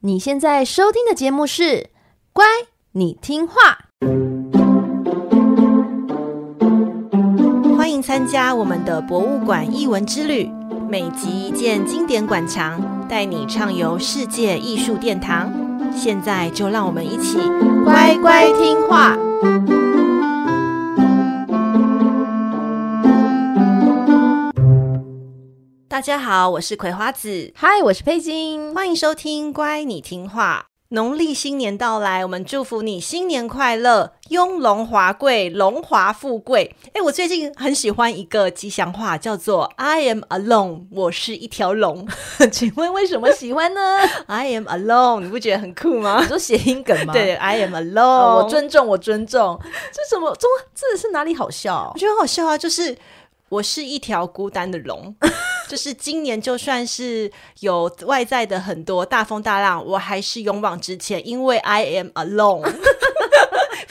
你现在收听的节目是《乖，你听话》，欢迎参加我们的博物馆艺文之旅，每集一件经典馆藏，带你畅游世界艺术殿堂。现在就让我们一起乖乖听话。大家好，我是葵花子。嗨，我是佩金。欢迎收听《乖，你听话》。农历新年到来，我们祝福你新年快乐，雍容华贵，荣华富贵。哎，我最近很喜欢一个吉祥话，叫做 “I am alone”，我是一条龙。请问为什么喜欢呢？I am alone，你不觉得很酷吗？你说谐音梗吗？对，I am alone，、哦、我尊重，我尊重。这什么？中这是哪里好笑？我觉得很好笑啊，就是我是一条孤单的龙。就是今年，就算是有外在的很多大风大浪，我还是勇往直前，因为 I am alone。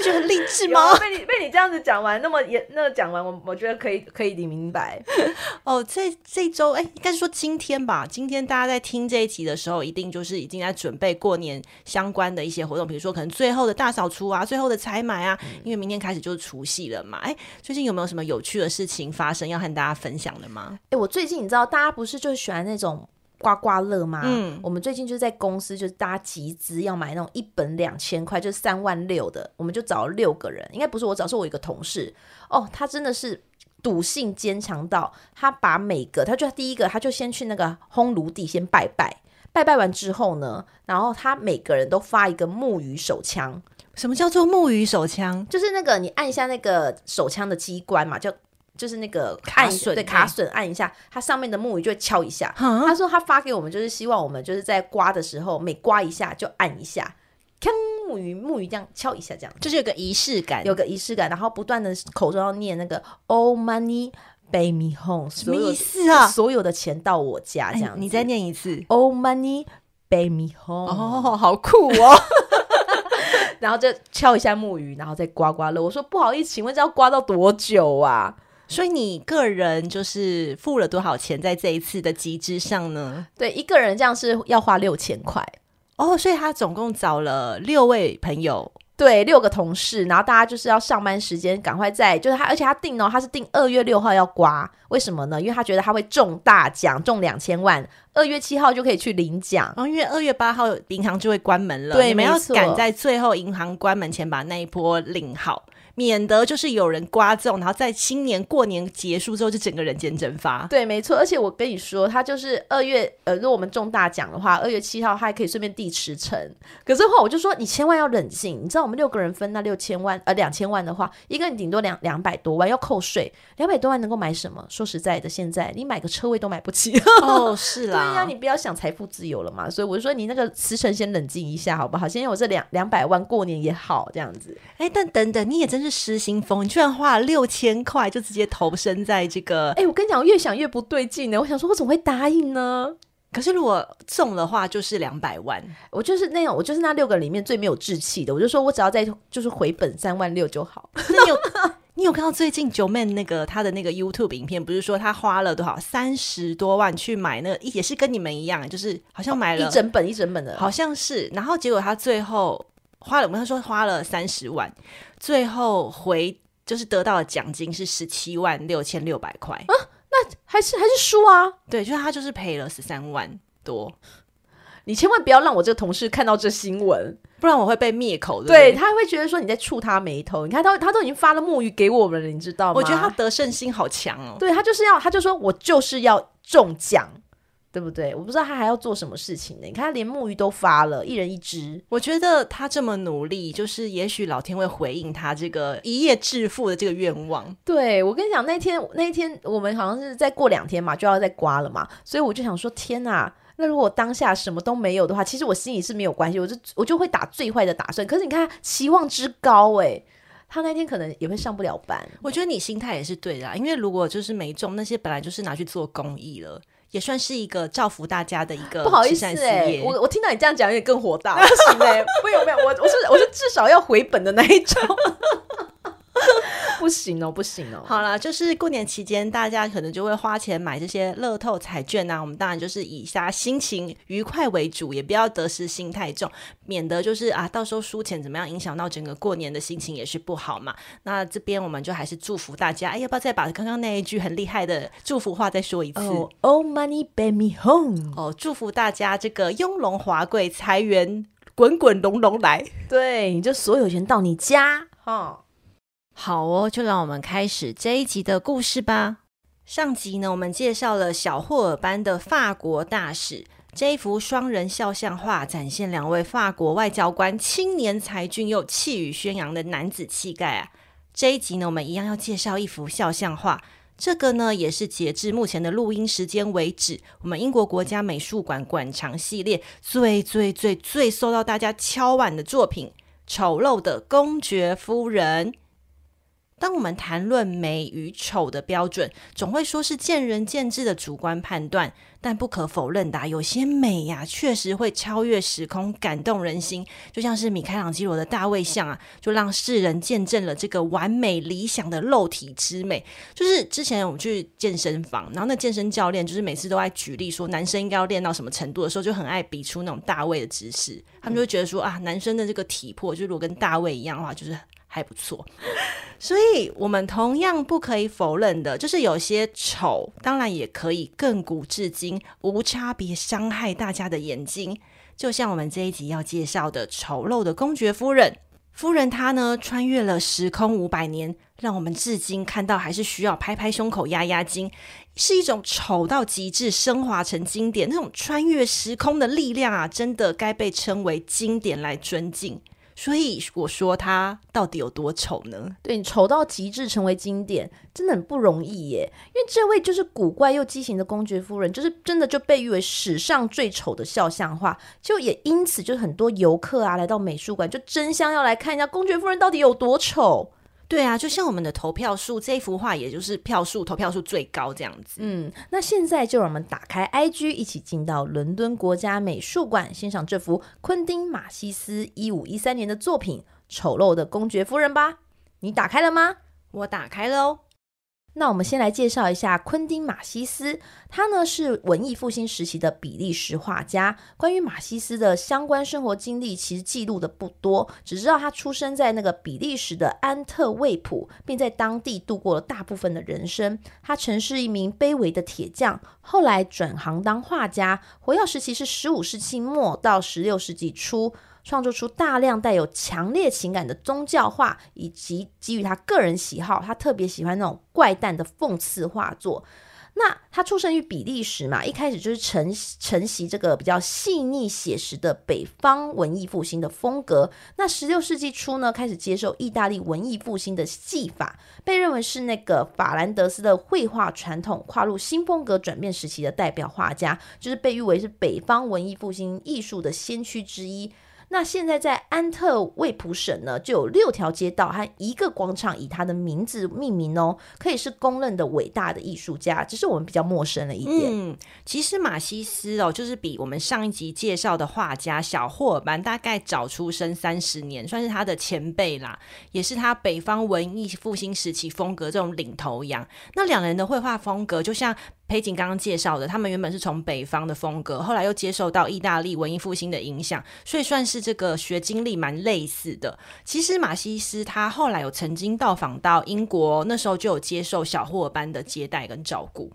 不觉得很励志吗？被你被你这样子讲完，那么也那讲完，我我觉得可以可以理明白。哦，这这一周，哎，应该是说今天吧。今天大家在听这一集的时候，一定就是已经在准备过年相关的一些活动，比如说可能最后的大扫除啊，最后的采买啊，因为明天开始就是除夕了嘛。哎，最近有没有什么有趣的事情发生要和大家分享的吗？哎，我最近你知道，大家不是就喜欢那种。刮刮乐吗？嗯，我们最近就是在公司，就是大家集资要买那种一本两千块，就是三万六的，我们就找了六个人，应该不是我找，是我一个同事。哦，他真的是赌性坚强到，他把每个，他就第一个，他就先去那个烘炉地先拜拜，拜拜完之后呢，然后他每个人都发一个木鱼手枪。什么叫做木鱼手枪？就是那个你按一下那个手枪的机关嘛，就。就是那个卡榫，对，卡榫按一下，它上面的木鱼就会敲一下。他说他发给我们，就是希望我们就是在刮的时候，每刮一下就按一下，锵，木鱼木鱼这样敲一下，这样就是有个仪式感，有个仪式感，然后不断的口中要念那个 “Oh money, pay me home”，什么意思啊？所有的钱到我家这样，你再念一次，All money, pay me home”。哦，好酷哦！然后就敲一下木鱼，然后再刮刮乐。我说不好意思，请问这要刮到多久啊？所以你个人就是付了多少钱在这一次的集资上呢？对，一个人这样是要花六千块哦。所以他总共找了六位朋友，对，六个同事，然后大家就是要上班时间赶快在，就是他，而且他定哦，他是定二月六号要刮，为什么呢？因为他觉得他会中大奖，中两千万，二月七号就可以去领奖。哦，因为二月八号银行就会关门了，对，你们要赶在最后银行关门前把那一波领好。免得就是有人刮中，然后在新年过年结束之后就整个人间蒸发。对，没错。而且我跟你说，他就是二月，呃，如果我们中大奖的话，二月七号他还可以顺便递辞呈。可是话我就说，你千万要冷静。你知道我们六个人分那六千万，呃，两千万的话，一个人顶多两两百多万要扣税，两百多万能够买什么？说实在的，现在你买个车位都买不起。哦，是啦。对呀，你不要想财富自由了嘛。所以我就说，你那个辞呈先冷静一下，好不好？先有这两两百万过年也好，这样子。哎，但等等，你也真是失心疯。你居然花了六千块，就直接投身在这个。哎、欸，我跟你讲，我越想越不对劲呢。我想说，我怎么会答应呢？可是如果中的话，就是两百万。我就是那种，我就是那六个里面最没有志气的。我就说我只要再就是回本三万六就好。那你有你有看到最近九妹那个他的那个 YouTube 影片？不是说他花了多少三十多万去买那个，也是跟你们一样，就是好像买了、哦、一整本一整本的，好像是。然后结果他最后花了，我们他说花了三十万，最后回。就是得到的奖金是十七万六千六百块啊，那还是还是输啊？对，就是他就是赔了十三万多。你千万不要让我这个同事看到这新闻，不然我会被灭口的对。对，他会觉得说你在触他眉头。你看他他都已经发了木鱼给我们了，你知道吗？我觉得他得胜心好强哦。对，他就是要，他就说我就是要中奖。对不对？我不知道他还要做什么事情呢？你看他连木鱼都发了，一人一只。我觉得他这么努力，就是也许老天会回应他这个一夜致富的这个愿望。对，我跟你讲，那天那天我们好像是再过两天嘛，就要再刮了嘛，所以我就想说，天哪！那如果当下什么都没有的话，其实我心里是没有关系，我就我就会打最坏的打算。可是你看期望之高诶，他那天可能也会上不了班。我觉得你心态也是对的，因为如果就是没中，那些本来就是拿去做公益了。也算是一个造福大家的一个不好意思哎、欸，我我听到你这样讲有点更火大，不行哎、欸，没有没有，我我是我是至少要回本的那一种，不 不行哦，不行哦。好啦，就是过年期间，大家可能就会花钱买这些乐透彩券啊。我们当然就是以下心情愉快为主，也不要得失心太重，免得就是啊，到时候输钱怎么样，影响到整个过年的心情也是不好嘛。那这边我们就还是祝福大家。哎，要不要再把刚刚那一句很厉害的祝福话再说一次？Oh, money, bring me home。哦，祝福大家这个雍容华贵，财源滚滚隆隆来。对，你就所有钱到你家哈。好哦，就让我们开始这一集的故事吧。上集呢，我们介绍了小霍尔班的法国大使。这一幅双人肖像画展现两位法国外交官青年才俊又气宇轩昂的男子气概啊。这一集呢，我们一样要介绍一幅肖像画。这个呢，也是截至目前的录音时间为止，我们英国国家美术馆馆藏系列最最最最受到大家敲碗的作品——丑陋的公爵夫人。当我们谈论美与丑的标准，总会说是见仁见智的主观判断。但不可否认的，有些美呀，确实会超越时空，感动人心。就像是米开朗基罗的大卫像啊，就让世人见证了这个完美理想的肉体之美。就是之前我们去健身房，然后那健身教练就是每次都爱举例说，男生应该要练到什么程度的时候，就很爱比出那种大卫的姿势。他们就会觉得说啊，男生的这个体魄，就如果跟大卫一样的话，就是。还不错，所以我们同样不可以否认的，就是有些丑，当然也可以亘古至今无差别伤害大家的眼睛。就像我们这一集要介绍的丑陋的公爵夫人，夫人她呢穿越了时空五百年，让我们至今看到还是需要拍拍胸口压压惊，是一种丑到极致升华成经典，那种穿越时空的力量啊，真的该被称为经典来尊敬。所以我说他到底有多丑呢？对，你丑到极致成为经典，真的很不容易耶。因为这位就是古怪又畸形的公爵夫人，就是真的就被誉为史上最丑的肖像画，就也因此就很多游客啊来到美术馆，就争相要来看一下公爵夫人到底有多丑。对啊，就像我们的投票数，这幅画也就是票数投票数最高这样子。嗯，那现在就让我们打开 IG，一起进到伦敦国家美术馆，欣赏这幅昆汀马西斯一五一三年的作品《丑陋的公爵夫人》吧。你打开了吗？我打开了哦。那我们先来介绍一下昆汀·马西斯，他呢是文艺复兴时期的比利时画家。关于马西斯的相关生活经历，其实记录的不多，只知道他出生在那个比利时的安特卫普，并在当地度过了大部分的人生。他曾是一名卑微的铁匠，后来转行当画家。活跃时期是十五世纪末到十六世纪初。创作出大量带有强烈情感的宗教画，以及基于他个人喜好，他特别喜欢那种怪诞的讽刺画作。那他出生于比利时嘛，一开始就是承承袭这个比较细腻写实的北方文艺复兴的风格。那十六世纪初呢，开始接受意大利文艺复兴的技法，被认为是那个法兰德斯的绘画传统跨入新风格转变时期的代表画家，就是被誉为是北方文艺复兴艺术的先驱之一。那现在在安特卫普省呢，就有六条街道和一个广场以他的名字命名哦，可以是公认的伟大的艺术家，只是我们比较陌生了一点。嗯，其实马西斯哦，就是比我们上一集介绍的画家小霍尔班大概早出生三十年，算是他的前辈啦，也是他北方文艺复兴时期风格这种领头羊。那两人的绘画风格就像。裴景刚刚介绍的，他们原本是从北方的风格，后来又接受到意大利文艺复兴的影响，所以算是这个学经历蛮类似的。其实马西斯他后来有曾经到访到英国，那时候就有接受小霍尔班的接待跟照顾。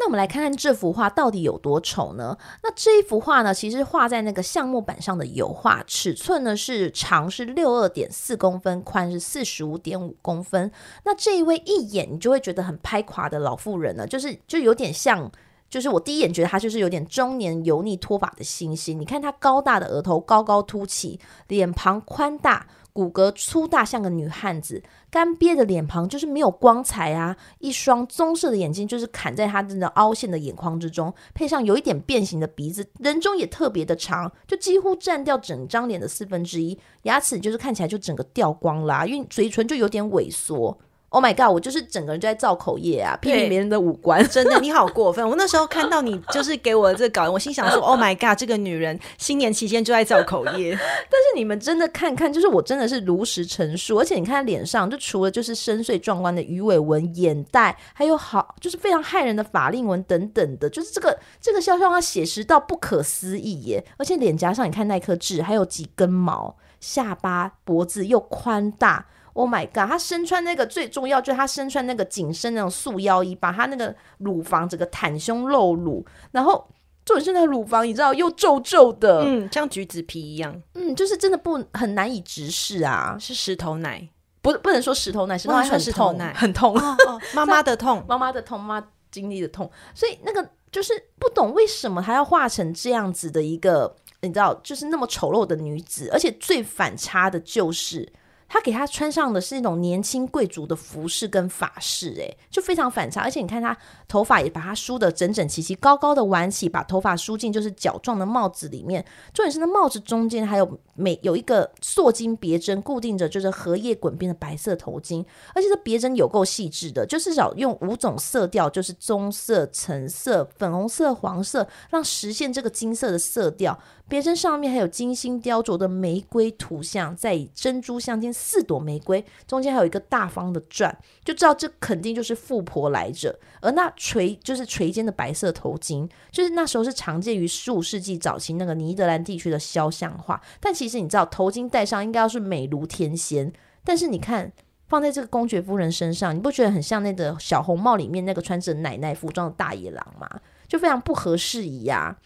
那我们来看看这幅画到底有多丑呢？那这一幅画呢，其实画在那个橡木板上的油画，尺寸呢是长是六二点四公分，宽是四十五点五公分。那这一位一眼你就会觉得很拍垮的老妇人呢，就是就有点像，就是我第一眼觉得她就是有点中年油腻脱发的猩猩。你看她高大的额头高高凸起，脸庞宽大。骨骼粗大，像个女汉子，干瘪的脸庞就是没有光彩啊！一双棕色的眼睛就是砍在她的那凹陷的眼眶之中，配上有一点变形的鼻子，人中也特别的长，就几乎占掉整张脸的四分之一。牙齿就是看起来就整个掉光啦，因为嘴唇就有点萎缩。Oh my god！我就是整个人就在造口业啊，批评别人的五官，真的你好过分！我那时候看到你就是给我的这个稿，我心想说：“Oh my god！这个女人新年期间就在造口业。”但是你们真的看看，就是我真的是如实陈述，而且你看她脸上，就除了就是深邃壮观的鱼尾纹、眼袋，还有好就是非常骇人的法令纹等等的，就是这个这个肖像画写实到不可思议耶！而且脸颊上你看那颗痣，还有几根毛，下巴脖子又宽大。Oh my god！她身穿那个最重要就是她身穿那个紧身那种束腰衣，把她那个乳房整个袒胸露乳，然后重点是那个乳房你知道又皱皱的，嗯，像橘子皮一样，嗯，就是真的不很难以直视啊，是石头奶，不不能说石头奶，石头奶很痛，很痛，妈妈的痛，妈妈的痛，妈妈经历的痛，所以那个就是不懂为什么她要画成这样子的一个，你知道，就是那么丑陋的女子，而且最反差的就是。他给他穿上的是那种年轻贵族的服饰跟法式，哎，就非常反差。而且你看他头发也把它梳得整整齐齐，高高的挽起，把头发梳进就是角状的帽子里面。重点是那帽子中间还有每有一个塑金别针固定着，就是荷叶滚边的白色头巾。而且这别针有够细致的，就至少用五种色调，就是棕色、橙色、粉红色、黄色，让实现这个金色的色调。别针上面还有精心雕琢的玫瑰图像，再以珍珠镶嵌四朵玫瑰，中间还有一个大方的钻，就知道这肯定就是富婆来着。而那垂就是垂肩的白色头巾，就是那时候是常见于十五世纪早期那个尼德兰地区的肖像画。但其实你知道，头巾戴上应该要是美如天仙，但是你看放在这个公爵夫人身上，你不觉得很像那个小红帽里面那个穿着奶奶服装的大野狼吗？就非常不合适宜呀。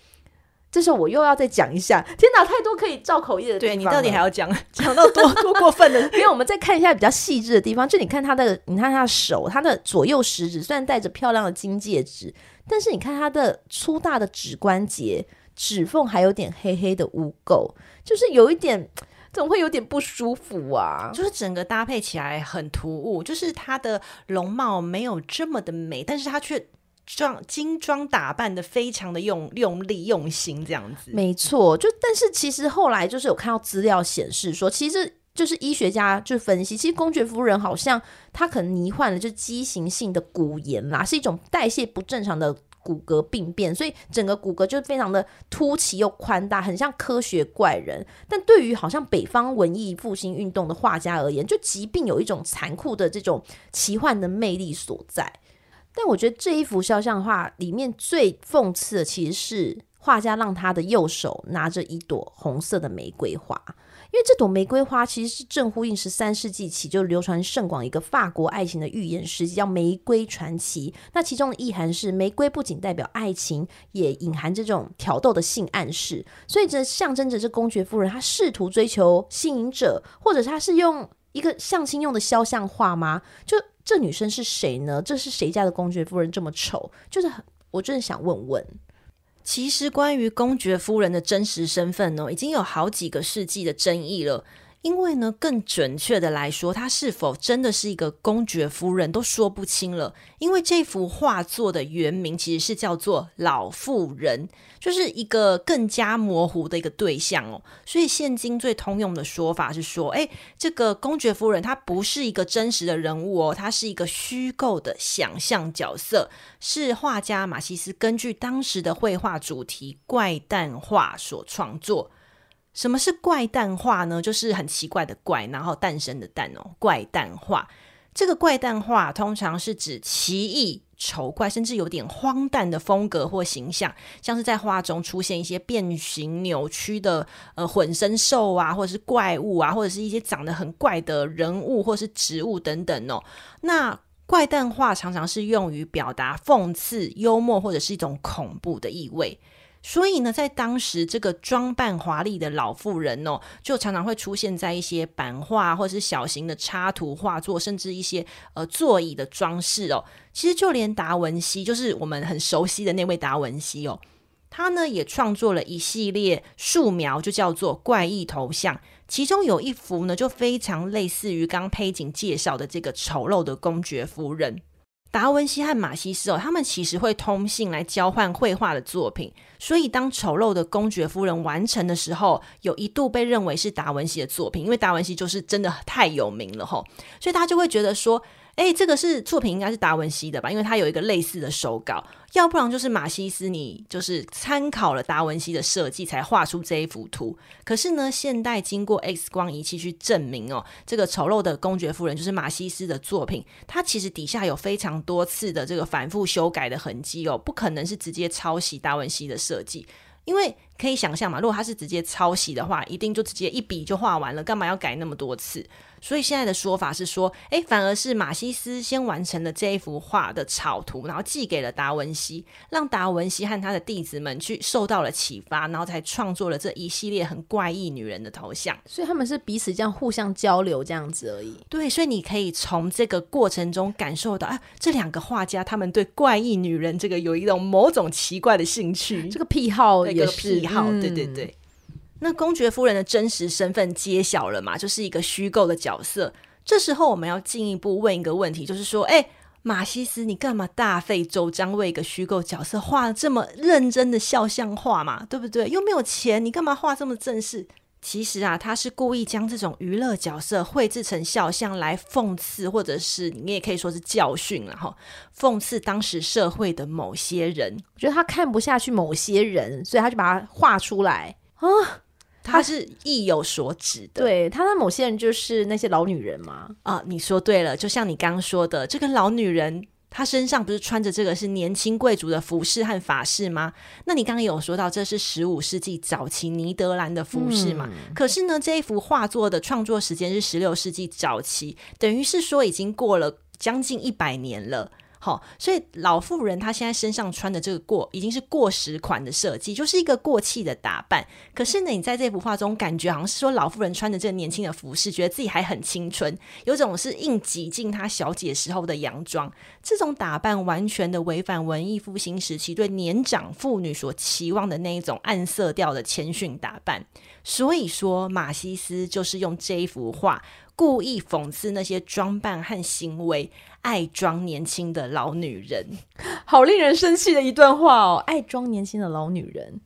这时候我又要再讲一下，天哪，太多可以造口业的地方。对，你到底还要讲讲到多多过分的？因为我们再看一下比较细致的地方，就你看他的，你看他的手，他的左右食指虽然戴着漂亮的金戒指，但是你看他的粗大的指关节，指缝还有点黑黑的污垢，就是有一点，总会有点不舒服啊。就是整个搭配起来很突兀，就是她的容貌没有这么的美，但是她却。装精装打扮的非常的用用力用心这样子，没错。就但是其实后来就是有看到资料显示说，其实就是医学家就分析，其实公爵夫人好像她可能罹患了就畸形性的骨炎啦，是一种代谢不正常的骨骼病变，所以整个骨骼就非常的凸起又宽大，很像科学怪人。但对于好像北方文艺复兴运动的画家而言，就疾病有一种残酷的这种奇幻的魅力所在。但我觉得这一幅肖像画里面最讽刺的，其实是画家让他的右手拿着一朵红色的玫瑰花，因为这朵玫瑰花其实是正呼应十三世纪起就流传甚广一个法国爱情的寓言诗集，叫《玫瑰传奇》。那其中的意涵是，玫瑰不仅代表爱情，也隐含这种挑逗的性暗示，所以这象征着这公爵夫人她试图追求吸引者，或者她是用一个相亲用的肖像画吗？就。这女生是谁呢？这是谁家的公爵夫人这么丑？就是很，我真的想问问。其实关于公爵夫人的真实身份呢，已经有好几个世纪的争议了。因为呢，更准确的来说，她是否真的是一个公爵夫人都说不清了。因为这幅画作的原名其实是叫做“老妇人”，就是一个更加模糊的一个对象哦。所以现今最通用的说法是说，哎，这个公爵夫人她不是一个真实的人物哦，她是一个虚构的想象角色，是画家马西斯根据当时的绘画主题怪诞画所创作。什么是怪诞画呢？就是很奇怪的怪，然后诞生的诞哦，怪诞画。这个怪诞画通常是指奇异、丑怪，甚至有点荒诞的风格或形象，像是在画中出现一些变形、扭曲的呃混身兽啊，或者是怪物啊，或者是一些长得很怪的人物或是植物等等哦。那怪诞画常常是用于表达讽刺、幽默或者是一种恐怖的意味。所以呢，在当时，这个装扮华丽的老妇人哦，就常常会出现在一些版画或者是小型的插图画作，甚至一些呃座椅的装饰哦。其实就连达文西，就是我们很熟悉的那位达文西哦，他呢也创作了一系列素描，就叫做怪异头像。其中有一幅呢，就非常类似于刚佩锦介绍的这个丑陋的公爵夫人。达文西和马西斯哦，他们其实会通信来交换绘画的作品，所以当丑陋的公爵夫人完成的时候，有一度被认为是达文西的作品，因为达文西就是真的太有名了吼，所以他就会觉得说，哎，这个是作品应该是达文西的吧？因为他有一个类似的手稿，要不然就是马西斯，你就是参考了达文西的设计才画出这一幅图。可是呢，现代经过 X 光仪器去证明哦，这个丑陋的公爵夫人就是马西斯的作品，它其实底下有非常多次的这个反复修改的痕迹哦，不可能是直接抄袭达文西的设计。因为可以想象嘛，如果他是直接抄袭的话，一定就直接一笔就画完了，干嘛要改那么多次？所以现在的说法是说，诶，反而是马西斯先完成了这一幅画的草图，然后寄给了达文西，让达文西和他的弟子们去受到了启发，然后才创作了这一系列很怪异女人的头像。所以他们是彼此这样互相交流这样子而已。对，所以你可以从这个过程中感受到，啊，这两个画家他们对怪异女人这个有一种某种奇怪的兴趣，这个癖好也是癖好，对对对。那公爵夫人的真实身份揭晓了嘛？就是一个虚构的角色。这时候我们要进一步问一个问题，就是说，哎，马西斯，你干嘛大费周章为一个虚构角色画这么认真的肖像画嘛？对不对？又没有钱，你干嘛画这么正式？其实啊，他是故意将这种娱乐角色绘制成肖像来讽刺，或者是你也可以说是教训，了哈讽刺当时社会的某些人。我觉得他看不下去某些人，所以他就把它画出来啊。他是意有所指的，对，他的某些人就是那些老女人嘛。啊，你说对了，就像你刚刚说的，这个老女人他身上不是穿着这个是年轻贵族的服饰和法式吗？那你刚刚有说到这是十五世纪早期尼德兰的服饰嘛？可是呢，这一幅画作的创作时间是十六世纪早期，等于是说已经过了将近一百年了。好，所以老妇人她现在身上穿的这个过已经是过时款的设计，就是一个过气的打扮。可是呢，你在这幅画中感觉好像是说老妇人穿的这个年轻的服饰，觉得自己还很青春，有种是硬挤进她小姐时候的洋装。这种打扮完全的违反文艺复兴时期对年长妇女所期望的那一种暗色调的谦逊打扮。所以说，马西斯就是用这一幅画。故意讽刺那些装扮和行为爱装年轻的老女人，好令人生气的一段话哦！爱装年轻的老女人。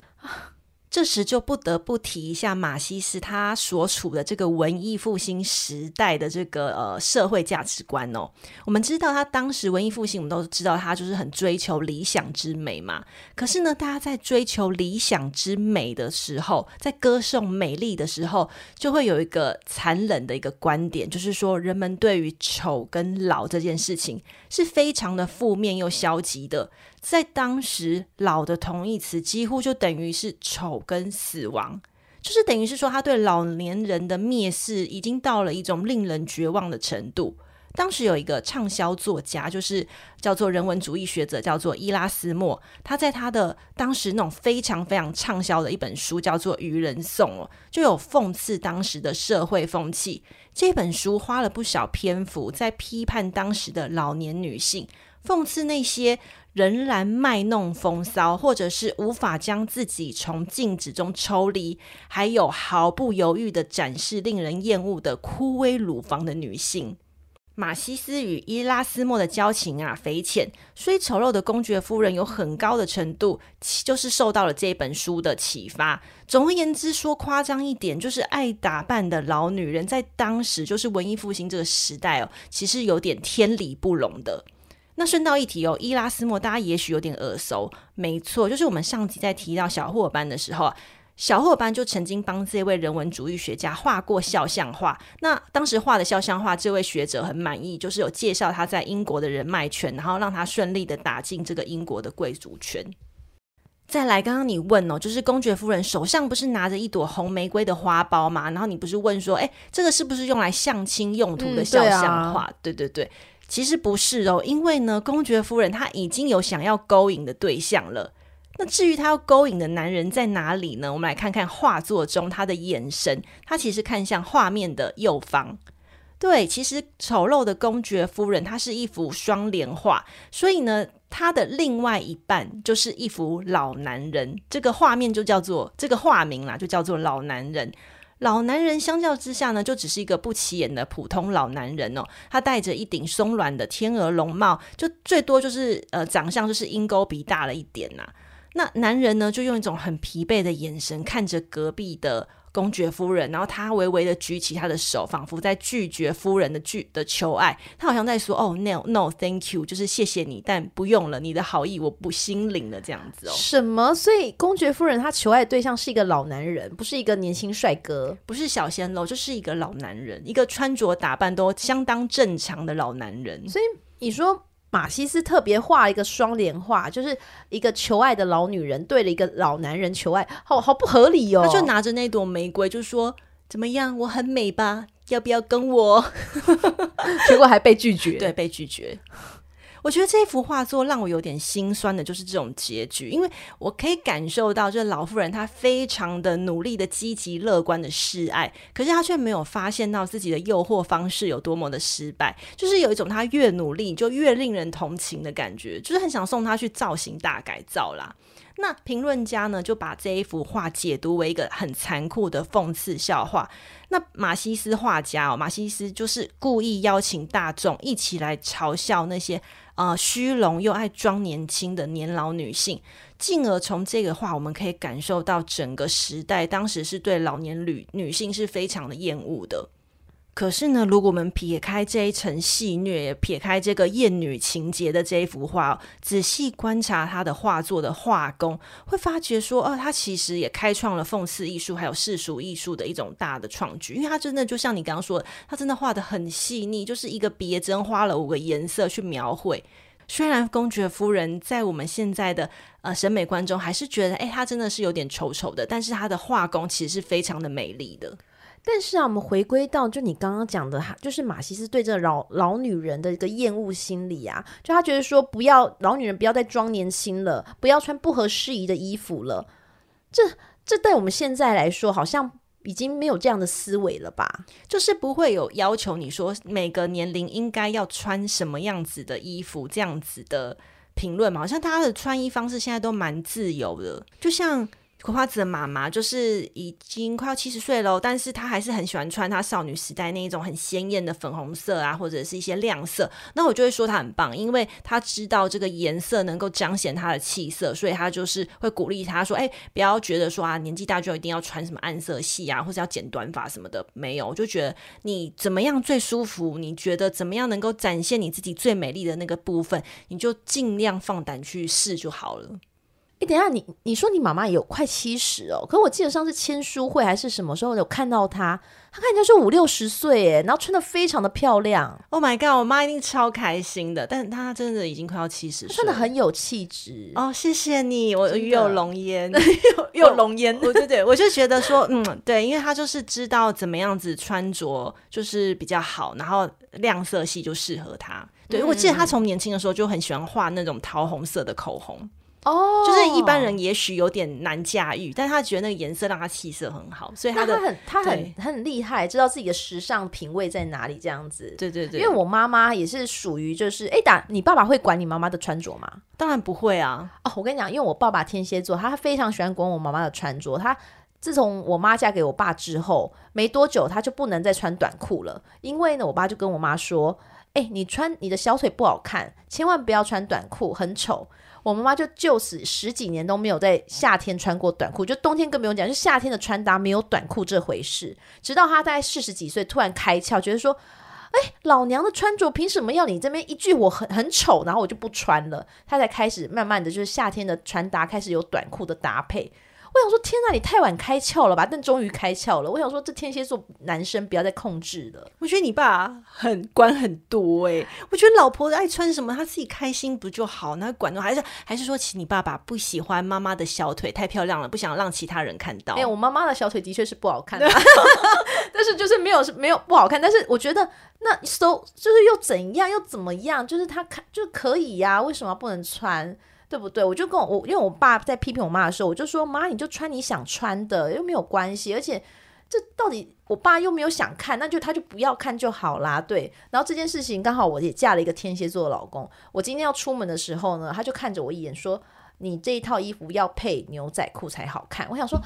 这时就不得不提一下马西斯他所处的这个文艺复兴时代的这个呃社会价值观哦。我们知道他当时文艺复兴，我们都知道他就是很追求理想之美嘛。可是呢，大家在追求理想之美的时候，在歌颂美丽的时候，就会有一个残忍的一个观点，就是说人们对于丑跟老这件事情是非常的负面又消极的。在当时，老的同义词几乎就等于是丑跟死亡，就是等于是说他对老年人的蔑视已经到了一种令人绝望的程度。当时有一个畅销作家，就是叫做人文主义学者，叫做伊拉斯谟，他在他的当时那种非常非常畅销的一本书叫做《愚人颂》哦，就有讽刺当时的社会风气。这本书花了不少篇幅在批判当时的老年女性，讽刺那些。仍然卖弄风骚，或者是无法将自己从镜子中抽离，还有毫不犹豫地展示令人厌恶的枯萎乳房的女性。马西斯与伊拉斯莫的交情啊，匪浅，所以丑陋的公爵夫人有很高的程度，就是受到了这本书的启发。总而言之，说夸张一点，就是爱打扮的老女人，在当时就是文艺复兴这个时代哦，其实有点天理不容的。那顺道一提哦，伊拉斯莫大家也许有点耳熟，没错，就是我们上集在提到小霍尔班的时候，小霍尔班就曾经帮这位人文主义学家画过肖像画。那当时画的肖像画，这位学者很满意，就是有介绍他在英国的人脉圈，然后让他顺利的打进这个英国的贵族圈。再来，刚刚你问哦，就是公爵夫人手上不是拿着一朵红玫瑰的花苞吗？然后你不是问说，哎，这个是不是用来相亲用途的肖像画？嗯，对啊，对对对。其实不是哦，因为呢，公爵夫人她已经有想要勾引的对象了。那至于她要勾引的男人在哪里呢？我们来看看画作中她的眼神，她其实看向画面的右方。对，其实丑陋的公爵夫人她是一幅双联画，所以呢，她的另外一半就是一幅老男人。这个画面就叫做这个画名啦，就叫做老男人。老男人相较之下呢，就只是一个不起眼的普通老男人哦。他戴着一顶松软的天鹅绒帽，就最多就是呃长相就是鹰钩鼻大了一点呐、那男人呢，就用一种很疲惫的眼神看着隔壁的公爵夫人，然后他微微的举起他的手，仿佛在拒绝夫人的拒的求爱。他好像在说：“哦，no，no，thank you，就是谢谢你，但不用了，你的好意我不心领了。”这样子哦。什么？所以公爵夫人她求爱的对象是一个老男人，不是一个年轻帅哥，不是小鲜肉，就是一个老男人，一个穿着打扮都相当正常的老男人。所以你说。马西斯特别画一个双联画，就是一个求爱的老女人对了一个老男人求爱，好好不合理哦。他就拿着那朵玫瑰，就说：“怎么样，我很美吧？要不要跟我？” 结果还被拒绝，对，被拒绝。我觉得这幅画作让我有点心酸的，就是这种结局，因为我可以感受到，这老妇人她非常的努力的、积极乐观的示爱，可是她却没有发现到自己的诱惑方式有多么的失败，就是有一种她越努力就越令人同情的感觉，就是很想送她去造型大改造啦。那评论家呢，就把这一幅画解读为一个很残酷的讽刺笑话。那马西斯画家哦，马西斯就是故意邀请大众一起来嘲笑那些呃虚荣又爱装年轻的年老女性，进而从这个画我们可以感受到整个时代当时是对老年女女性是非常的厌恶的。可是呢，如果我们撇开这一层戏谑，撇开这个厌女情节的这一幅画，仔细观察他的画作的画工，会发觉说，哦，他其实也开创了讽刺艺术还有世俗艺术的一种大的创举，因为他真的就像你刚刚说的，他真的画得很细腻，就是一个别针花了五个颜色去描绘。虽然公爵夫人在我们现在的呃审美观中还是觉得，哎，他真的是有点丑丑的，但是他的画工其实是非常的美丽的。但是啊，我们回归到就你刚刚讲的，就是马西斯对这老老女人的一个厌恶心理啊，就他觉得说，不要老女人不要再装年轻了，不要穿不合时宜的衣服了。这这对我们现在来说，好像已经没有这样的思维了吧？就是不会有要求你说每个年龄应该要穿什么样子的衣服，这样子的评论嘛，好像大家的穿衣方式现在都蛮自由的，就像。葵花子的妈妈就是已经快要七十岁了，但是她还是很喜欢穿她少女时代那一种很鲜艳的粉红色啊，或者是一些亮色。那我就会说她很棒，因为她知道这个颜色能够彰显她的气色，所以她就是会鼓励她说：“哎，不要觉得说啊，年纪大就一定要穿什么暗色系啊，或者要剪短发什么的。没有，我就觉得你怎么样最舒服，你觉得怎么样能够展现你自己最美丽的那个部分，你就尽量放胆去试就好了。”哎，等一下，你你说你妈妈有快七十哦，可是我记得上次签书会还是什么时候有看到她，她看起来是五六十岁哎，然后穿的非常的漂亮。Oh my god，我妈一定超开心的，但她真的已经快要七十岁，穿得很有气质哦。谢谢你，我鱼有荣焉，与有荣焉。对对对，我就觉得说，嗯，对，因为她就是知道怎么样子穿着就是比较好，然后亮色系就适合她。对，我记得她从年轻的时候就很喜欢画那种桃红色的口红。哦，就是一般人也许有点难驾驭，但他觉得那个颜色让他气色很好，所以他的他很他很他很厉害，知道自己的时尚品味在哪里这样子。对对对，因为我妈妈也是属于就是，哎，打你爸爸会管你妈妈的穿着吗？当然不会啊。哦，我跟你讲，因为我爸爸天蝎座，他非常喜欢管我妈妈的穿着。他自从我妈嫁给我爸之后，没多久他就不能再穿短裤了，因为呢，我爸就跟我妈说，哎，你穿你的小腿不好看，千万不要穿短裤，很丑。我妈妈就就此十几年都没有在夏天穿过短裤，就冬天更不用讲，就夏天的穿搭没有短裤这回事。直到她大概四十几岁，突然开窍，觉得说：“哎，老娘的穿着凭什么要你这边一句我很很丑，然后我就不穿了。”她才开始慢慢的就是夏天的穿搭开始有短裤的搭配。我想说，天哪，你太晚开窍了吧？但终于开窍了。我想说，这天蝎座男生不要再控制了。我觉得你爸很管很多哎、欸。我觉得老婆爱穿什么，他自己开心不就好？那管还是还是说，其实你爸爸不喜欢妈妈的小腿太漂亮了，不想让其他人看到。哎，我妈妈的小腿的确是不好看的，但是就是没有是没有不好看。但是我觉得那 so 就是又怎样又怎么样？就是他看就可以呀、啊，为什么不能穿？对不对？我就跟我，因为我爸在批评我妈的时候，我就说妈，你就穿你想穿的，又没有关系。而且这到底我爸又没有想看，那就他就不要看就好啦。对。然后这件事情刚好我也嫁了一个天蝎座的老公，我今天要出门的时候呢，他就看着我一眼说：“你这一套衣服要配牛仔裤才好看。”我想说。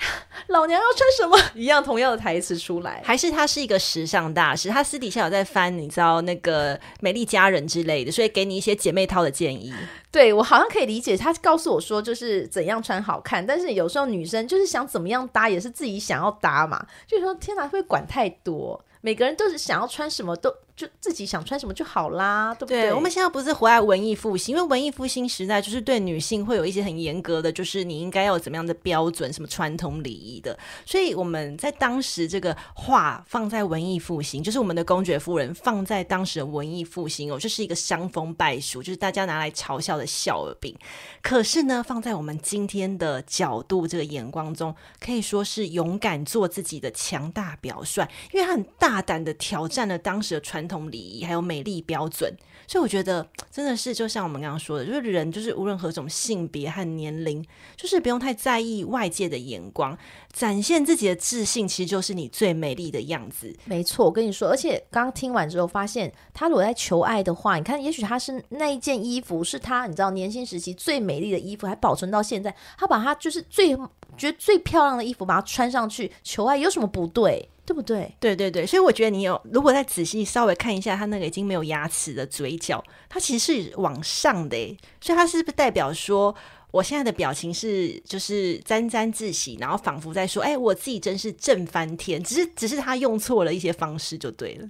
老娘要穿什么 一样同样的台词出来，还是他是一个时尚大师？他私底下有在翻，你知道那个美丽佳人之类的，所以给你一些姐妹套的建议。对，我好像可以理解，他告诉我说就是怎样穿好看，但是有时候女生就是想怎么样搭，也是自己想要搭嘛，就是说天哪，会管太多。每个人都是想要穿什么都。就自己想穿什么就好啦，对不对？对，我们现在不是活在文艺复兴，因为文艺复兴时代就是对女性会有一些很严格的，就是你应该要有怎么样的标准，什么传统礼仪的。所以我们在当时这个话放在文艺复兴，就是我们的公爵夫人放在当时的文艺复兴哦，就是一个伤风败俗，就是大家拿来嘲笑的笑柄。可是呢，放在我们今天的角度这个眼光中，可以说是勇敢做自己的强大表率，因为他很大胆的挑战了当时的传同礼仪还有美丽标准，所以我觉得真的是就像我们刚刚说的，就是人就是无论何种性别和年龄，就是不用太在意外界的眼光，展现自己的自信，其实就是你最美丽的样子。没错，我跟你说，而且刚刚听完之后发现，他如果在求爱的话，你看，也许他是那一件衣服是他你知道年轻时期最美丽的衣服，还保存到现在，他把他就是最觉得最漂亮的衣服把它穿上去求爱，有什么不对？对不对？对对对，所以我觉得你有，如果再仔细稍微看一下他那个已经没有牙齿的嘴角，它其实是往上的，所以它是不是代表说，我现在的表情是就是沾沾自喜，然后仿佛在说，哎，我自己真是正翻天，只是只是他用错了一些方式就对了。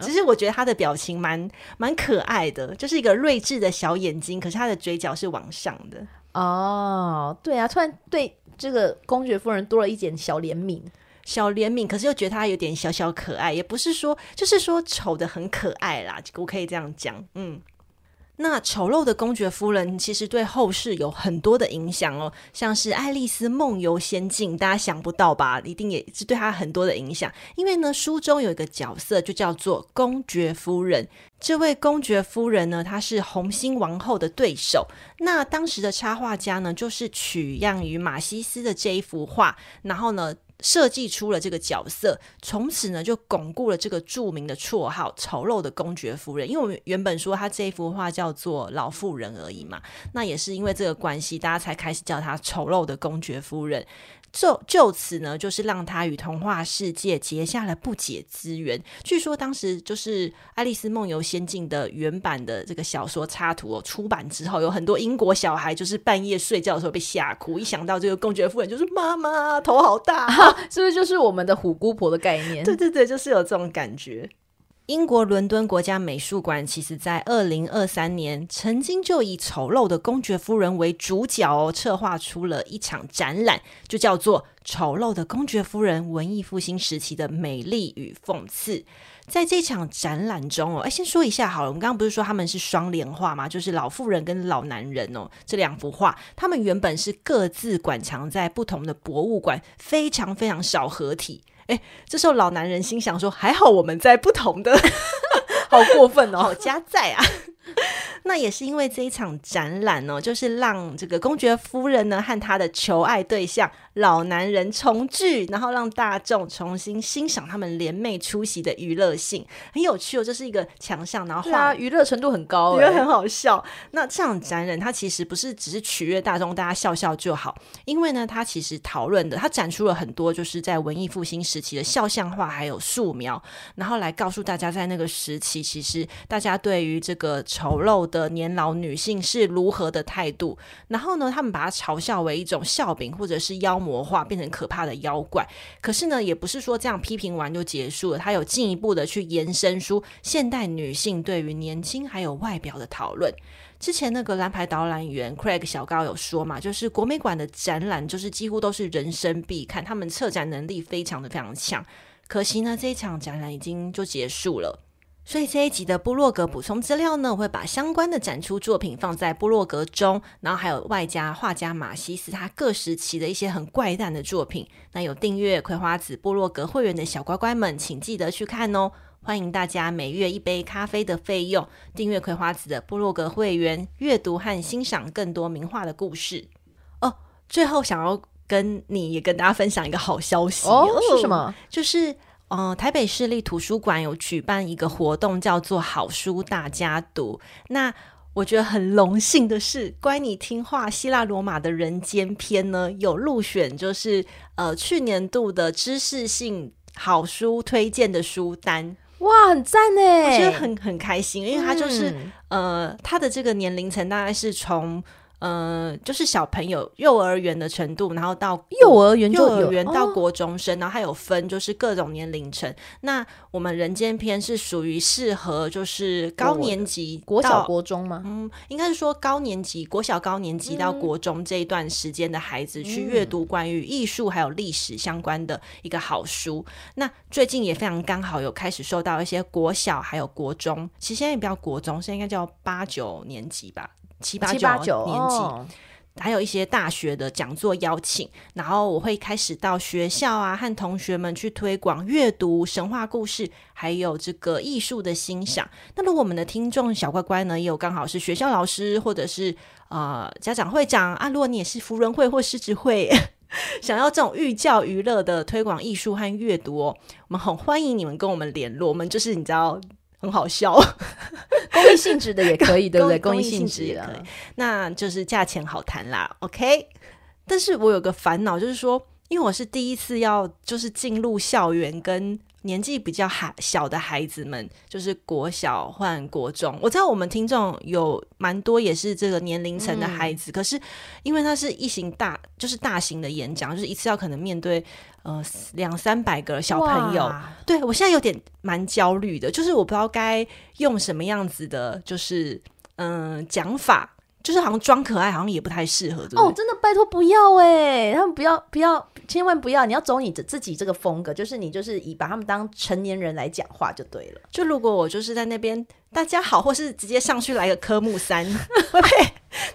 其实我觉得他的表情蛮蛮可爱的，就是一个睿智的小眼睛，可是他的嘴角是往上的。哦，对啊，突然对这个公爵夫人多了一点小怜悯。小怜悯，可是又觉得他有点小小可爱，也不是说，就是说丑的很可爱啦，我可以这样讲。嗯，那丑陋的公爵夫人其实对后世有很多的影响哦，像是《爱丽丝梦游仙境》，大家想不到吧？一定也是对她很多的影响。因为呢，书中有一个角色就叫做公爵夫人，这位公爵夫人呢，她是红心王后的对手。那当时的插画家呢，就是取样于马西斯的这一幅画，然后呢，设计出了这个角色，从此呢就巩固了这个著名的绰号“丑陋的公爵夫人”。因为我们原本说他这一幅画叫做“老妇人”而已嘛，那也是因为这个关系，大家才开始叫他“丑陋的公爵夫人”。就就此呢，就是让他与童话世界结下了不解之缘。据说当时就是《爱丽丝梦游仙境》的原版的这个小说插图哦，出版之后，有很多英国小孩就是半夜睡觉的时候被吓哭，一想到这个公爵夫人就是妈妈头好大，是不是就是我们的虎姑婆的概念？对对对，就是有这种感觉。英国伦敦国家美术馆其实，在二零二三年曾经就以丑陋的公爵夫人为主角哦，策划出了一场展览，就叫做《丑陋的公爵夫人：文艺复兴时期的美丽与讽刺》。在这场展览中哦，哎，先说一下好了，我们刚刚不是说他们是双联画吗？就是老妇人跟老男人哦，这两幅画，他们原本是各自馆藏在不同的博物馆，非常非常少合体。哎，这时候老男人心想说：“还好我们在不同的，好过分哦，好加在啊。” 那也是因为这一场展览哦，就是让这个公爵夫人呢和她的求爱对象老男人重聚，然后让大众重新欣赏他们联袂出席的娱乐性，很有趣哦。这是一个强项，然后画娱乐程度很高，觉得很好笑。那这场展览它其实不是只是取悦大众，大家笑笑就好，因为呢，它其实讨论的，它展出了很多就是在文艺复兴时期的肖像画还有素描，然后来告诉大家在那个时期，其实大家对于这个丑陋的年老女性是如何的态度，然后呢，他们把它嘲笑为一种笑柄，或者是妖魔化，变成可怕的妖怪。可是呢，也不是说这样批评完就结束了，他有进一步的去延伸出现代女性对于年轻还有外表的讨论。之前那个蓝牌导览员 Craig 小高有说嘛，就是国美馆的展览就是几乎都是人生必看，他们策展能力非常的非常强。可惜呢，这一场展览已经就结束了。所以这一集的部落格补充资料呢，我会把相关的展出作品放在部落格中，然后还有外加画家马西斯他各时期的一些很怪诞的作品。那有订阅葵花籽部落格会员的小乖乖们，请记得去看哦！欢迎大家每月一杯咖啡的费用订阅葵花籽的部落格会员，阅读和欣赏更多名画的故事哦。最后想要跟你也跟大家分享一个好消息哦，是什么？就是。哦、呃，台北市立图书馆有举办一个活动，叫做“好书大家读”。那我觉得很荣幸的是，乖，你听话希腊罗马的人间篇呢，有入选，就是呃去年度的知识性好书推荐的书单。哇，很赞呢！我觉得很很开心，因为他就是、嗯、呃，他的这个年龄层大概是从。呃，就是小朋友幼儿园的程度，然后到幼儿园幼儿园到国中生，哦、然后还有分就是各种年龄层。那我们人间篇是属于适合就是高年级国小国中吗？嗯，应该是说高年级国小高年级到国中这一段时间的孩子去阅读关于艺术还有历史相关的一个好书。那最近也非常刚好有开始收到一些国小还有国中，其实现在也不叫国中，现在应该叫八九年级吧。七八九年级，哦、还有一些大学的讲座邀请，然后我会开始到学校啊，和同学们去推广阅读神话故事，还有这个艺术的欣赏。那如果我们的听众小乖乖呢，也有刚好是学校老师，或者是呃家长会长啊，如果你也是福人会或狮子会，想要这种寓教于乐的推广艺术和阅读哦，我们很欢迎你们跟我们联络。我们就是你知道。很好笑，公益性质的也可以，对不对？公益性质也可以，那就是价钱好谈啦。OK，但是我有个烦恼，就是说，因为我是第一次要就是进入校园跟。年纪比较还小的孩子们，就是国小换国中。我知道我们听众有蛮多也是这个年龄层的孩子，嗯、可是因为它是一型大，就是大型的演讲，就是一次要可能面对呃两三百个小朋友。对，我现在有点蛮焦虑的，就是我不知道该用什么样子的，就是嗯、呃、讲法。就是好像装可爱，好像也不太适合。哦，真的拜托不要哎，他们不要不要，千万不要！你要走你的自己这个风格，就是你就是以把他们当成年人来讲话就对了。就如果我就是在那边大家好，或是直接上去来个科目三，会被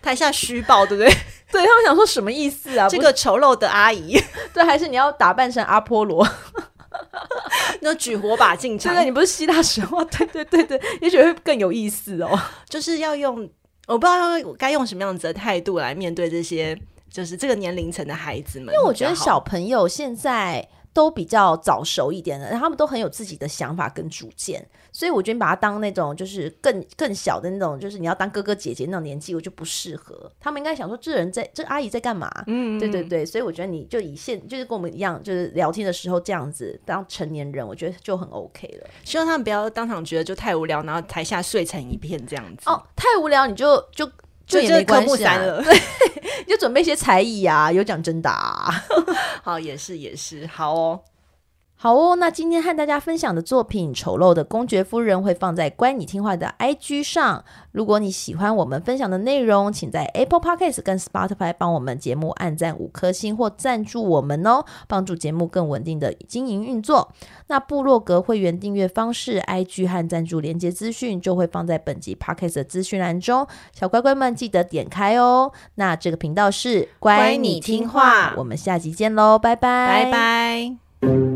台下虚报，对不对？对他们想说什么意思啊？这个丑陋的阿姨，对，还是你要打扮成阿波罗，那举火把进场？对，你不是希腊神话？对对对对，也许会更有意思哦。就是要用。我不知道该用什么样子的态度来面对这些，就是这个年龄层的孩子们。因为我觉得小朋友现在都比较早熟一点的，他们都很有自己的想法跟主见，所以我觉得把他当那种就是更更小的那种，就是你要当哥哥姐姐那种年纪，我就不适合。他们应该想说，这人在这阿姨在干嘛？嗯，对对对，所以我觉得你就以现就是跟我们一样，就是聊天的时候这样子当成年人，我觉得就很 OK 了。希望他们不要当场觉得就太无聊，然后台下睡成一片这样子。哦，太无聊你就就就也没关系了。你就准备一些才艺啊，有奖征答。好，也是也是，好哦。好哦，那今天和大家分享的作品《丑陋的公爵夫人》会放在乖你听话的 IG 上。如果你喜欢我们分享的内容，请在 Apple Podcast 跟 Spotify 帮我们节目按赞五颗星或赞助我们哦，帮助节目更稳定的经营运作。那部落格会员订阅方式、IG 和赞助连接资讯就会放在本集 Podcast 的资讯栏中，小乖乖们记得点开哦。那这个频道是乖你听话，我们下集见喽，拜拜，拜拜。